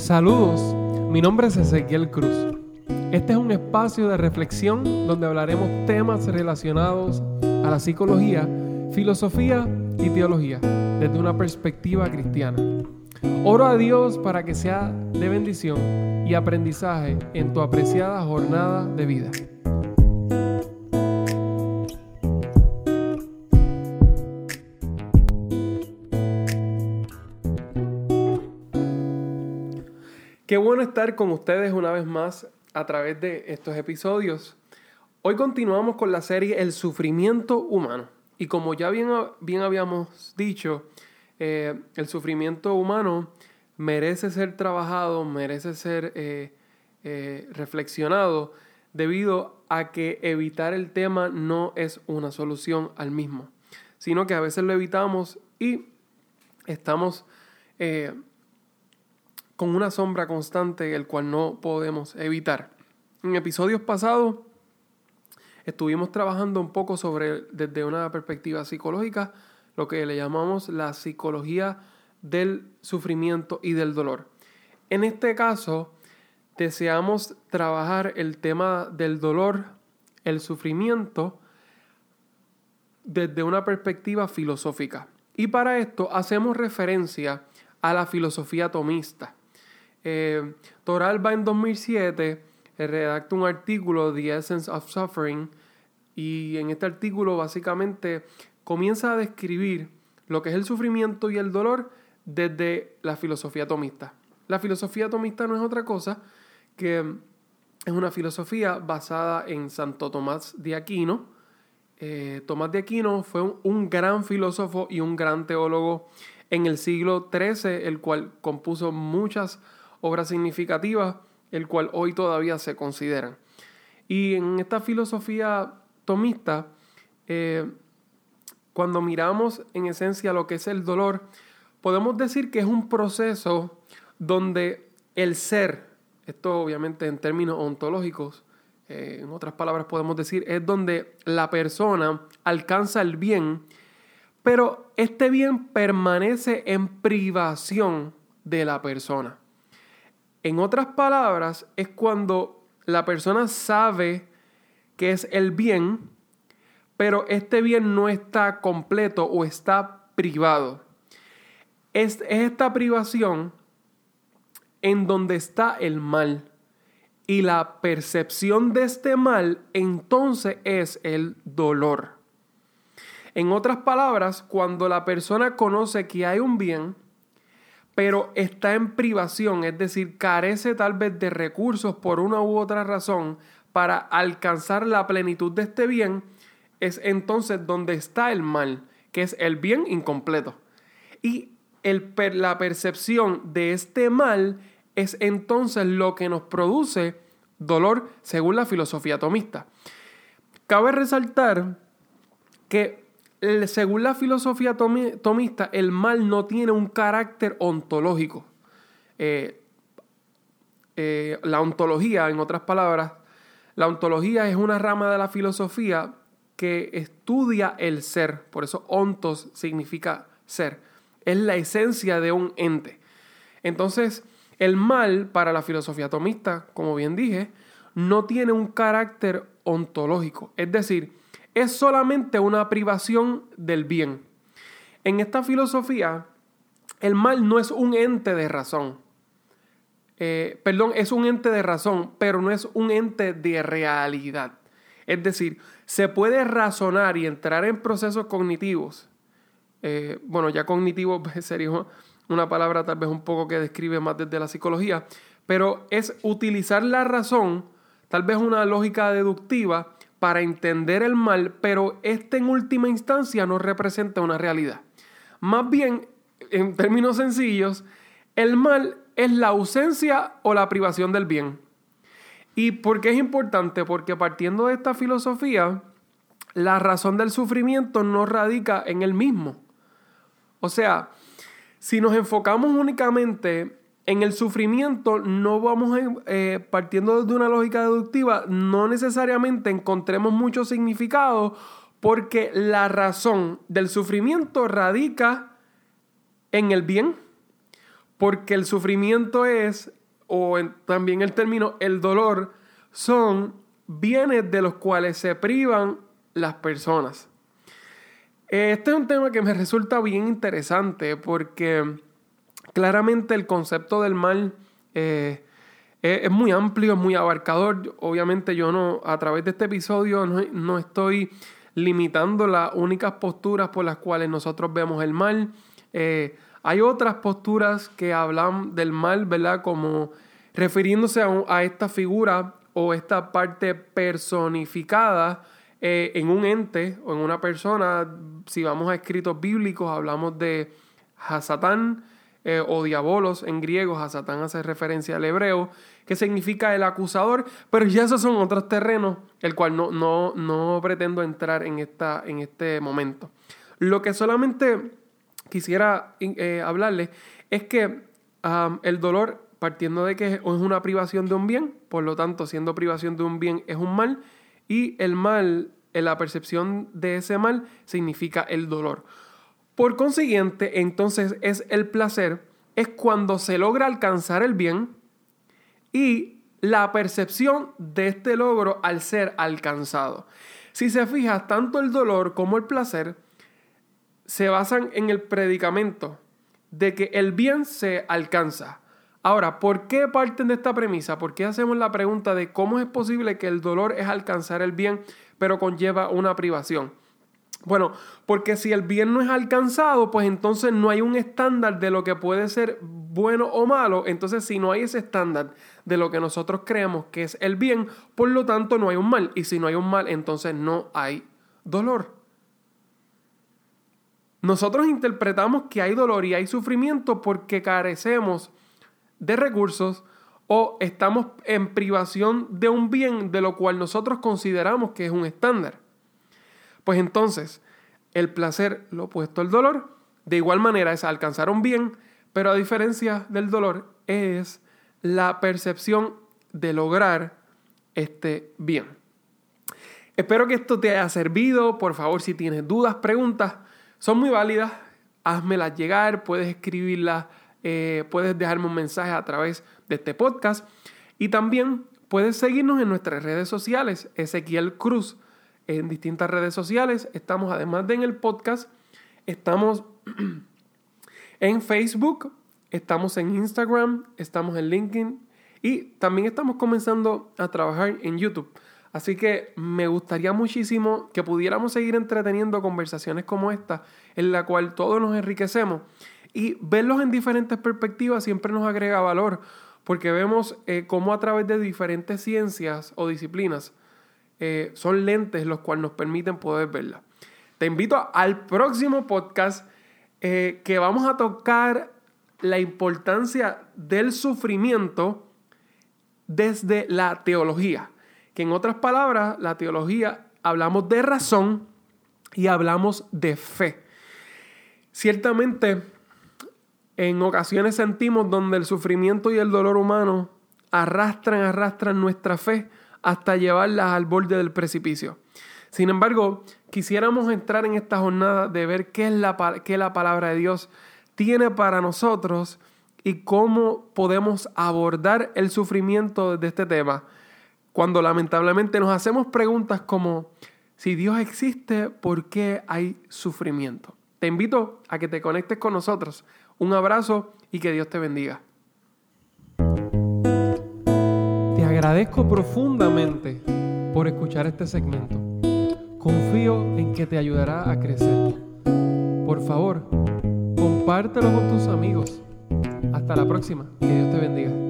Saludos, mi nombre es Ezequiel Cruz. Este es un espacio de reflexión donde hablaremos temas relacionados a la psicología, filosofía y teología desde una perspectiva cristiana. Oro a Dios para que sea de bendición y aprendizaje en tu apreciada jornada de vida. Bueno estar con ustedes una vez más a través de estos episodios. Hoy continuamos con la serie El sufrimiento humano. Y como ya bien, bien habíamos dicho, eh, el sufrimiento humano merece ser trabajado, merece ser eh, eh, reflexionado, debido a que evitar el tema no es una solución al mismo, sino que a veces lo evitamos y estamos con una sombra constante el cual no podemos evitar. En episodios pasados estuvimos trabajando un poco sobre, desde una perspectiva psicológica, lo que le llamamos la psicología del sufrimiento y del dolor. En este caso, deseamos trabajar el tema del dolor, el sufrimiento, desde una perspectiva filosófica. Y para esto hacemos referencia a la filosofía tomista. Eh, Toralba en 2007 eh, redacta un artículo, The Essence of Suffering, y en este artículo básicamente comienza a describir lo que es el sufrimiento y el dolor desde la filosofía tomista. La filosofía tomista no es otra cosa que es una filosofía basada en Santo Tomás de Aquino. Eh, Tomás de Aquino fue un, un, gran filósofo y un gran teólogo en el siglo XIII, el cual compuso muchas obra significativa, el cual hoy todavía se consideran. Y en esta filosofía tomista, eh, cuando miramos en esencia lo que es el dolor, podemos decir que es un proceso donde el ser, esto obviamente en términos ontológicos, eh, en otras palabras podemos decir, es donde la persona alcanza el bien, pero este bien permanece en privación de la persona. En otras palabras, es cuando la persona sabe que es el bien, pero este bien no está completo o está privado. Es, esta privación en donde está el mal. Y la percepción de este mal entonces es el dolor. En otras palabras, cuando la persona conoce que hay un bien, pero está en privación, es decir, carece tal vez de recursos por una u otra razón para alcanzar la plenitud de este bien, es entonces donde está el mal, que es el bien incompleto. Y el, la percepción de este mal es entonces lo que nos produce dolor según la filosofía tomista. Cabe resaltar que según la filosofía tomista, el mal no tiene un carácter ontológico. Eh, eh, la ontología, en otras palabras, la ontología es una rama de la filosofía que estudia el ser. Por eso ontos significa ser. Es la esencia de un ente. Entonces, el mal para la filosofía tomista, como bien dije, no tiene un carácter ontológico. Es decir, es solamente una privación del bien. En esta filosofía, el mal no es un ente de razón. Eh, perdón, es un ente de razón, pero no es un ente de realidad. Es decir, se puede razonar y entrar en procesos cognitivos. Eh, bueno, ya cognitivo sería una palabra tal vez un poco que describe más desde la psicología, pero es utilizar la razón, tal vez una lógica deductiva, para entender el mal, pero este en última instancia no representa una realidad. Más bien, en términos sencillos, el mal es la ausencia o la privación del bien. ¿Y por qué es importante? Porque partiendo de esta filosofía, la razón del sufrimiento no radica en el mismo. O sea, si nos enfocamos únicamente en el sufrimiento no vamos eh, partiendo de una lógica deductiva, no necesariamente encontremos mucho significado porque la razón del sufrimiento radica en el bien. porque el sufrimiento es, o también el término, el dolor, son bienes de los cuales se privan las personas. Este es un tema que me resulta bien interesante porque claramente el concepto del mal eh, es, muy amplio, es muy abarcador. Obviamente yo no, a través de este episodio no, estoy limitando las únicas posturas por las cuales nosotros vemos el mal. Eh, hay otras posturas que hablan del mal, ¿verdad? Como refiriéndose a, esta figura o esta parte personificada eh, en un ente o en una persona. Si vamos a escritos bíblicos, hablamos de Hasatán eh, o diabolos en griego. Hasatán hace referencia al hebreo, que significa el acusador, pero ya esos son otros terrenos, el cual no, no, no pretendo entrar en, esta, en este momento. Lo que solamente quisiera eh, hablarles es que el dolor, partiendo de que es una privación de un bien, por lo tanto, siendo privación de un bien es un mal, y el mal, en la percepción de ese mal, significa el dolor. Por consiguiente, entonces es el placer, es cuando se logra alcanzar el bien y la percepción de este logro al ser alcanzado. Si se fija, tanto el dolor como el placer se basan en el predicamento de que el bien se alcanza. Ahora, ¿por qué parten de esta premisa? ¿Por qué hacemos la pregunta de cómo es posible que el dolor es alcanzar el bien, pero conlleva una privación? Bueno, porque si el bien no es alcanzado, pues entonces no hay un estándar de lo que puede ser bueno o malo. Entonces, si no hay ese estándar de lo que nosotros creemos que es el bien, por lo tanto no hay un mal. Y si no hay un mal, entonces no hay dolor. Nosotros interpretamos que hay dolor y hay sufrimiento porque carecemos de recursos o estamos en privación de un bien de lo cual nosotros consideramos que es un estándar. Pues entonces, el placer, lo opuesto al dolor, de igual manera es alcanzar un bien, pero a diferencia del dolor es la percepción de lograr este bien. Espero que esto te haya servido. Por favor, si tienes dudas, preguntas, son muy válidas, házmelas llegar, puedes escribirlas, eh, puedes dejarme un mensaje a través de este podcast y también puedes seguirnos en nuestras redes sociales, Ezequiel Cruz, en distintas redes sociales. Estamos, además de en el podcast, estamos en Facebook, estamos en Instagram, estamos en LinkedIn y también estamos comenzando a trabajar en YouTube. Así que me gustaría muchísimo que pudiéramos seguir entreteniendo conversaciones como esta, en la cual todos nos enriquecemos. Y verlos en diferentes perspectivas siempre nos agrega valor, porque vemos eh, cómo a través de diferentes ciencias o disciplinas eh, son lentes los cuales nos permiten poder verla. Te invito al próximo podcast eh, que vamos a tocar la importancia del sufrimiento desde la teología que en otras palabras, la teología hablamos de razón y hablamos de fe. Ciertamente, en ocasiones sentimos donde el sufrimiento y el dolor humano arrastran, arrastran nuestra fe hasta llevarla al borde del precipicio. Sin embargo, quisiéramos entrar en esta jornada de ver qué es la, qué la palabra de Dios tiene para nosotros y cómo podemos abordar el sufrimiento de este tema cuando lamentablemente nos hacemos preguntas como, si Dios existe, ¿por qué hay sufrimiento? Te invito a que te conectes con nosotros. Un abrazo y que Dios te bendiga. Agradezco profundamente por escuchar este segmento. Confío en que te ayudará a crecer. Por favor, compártelo con tus amigos. Hasta la próxima. Que Dios te bendiga.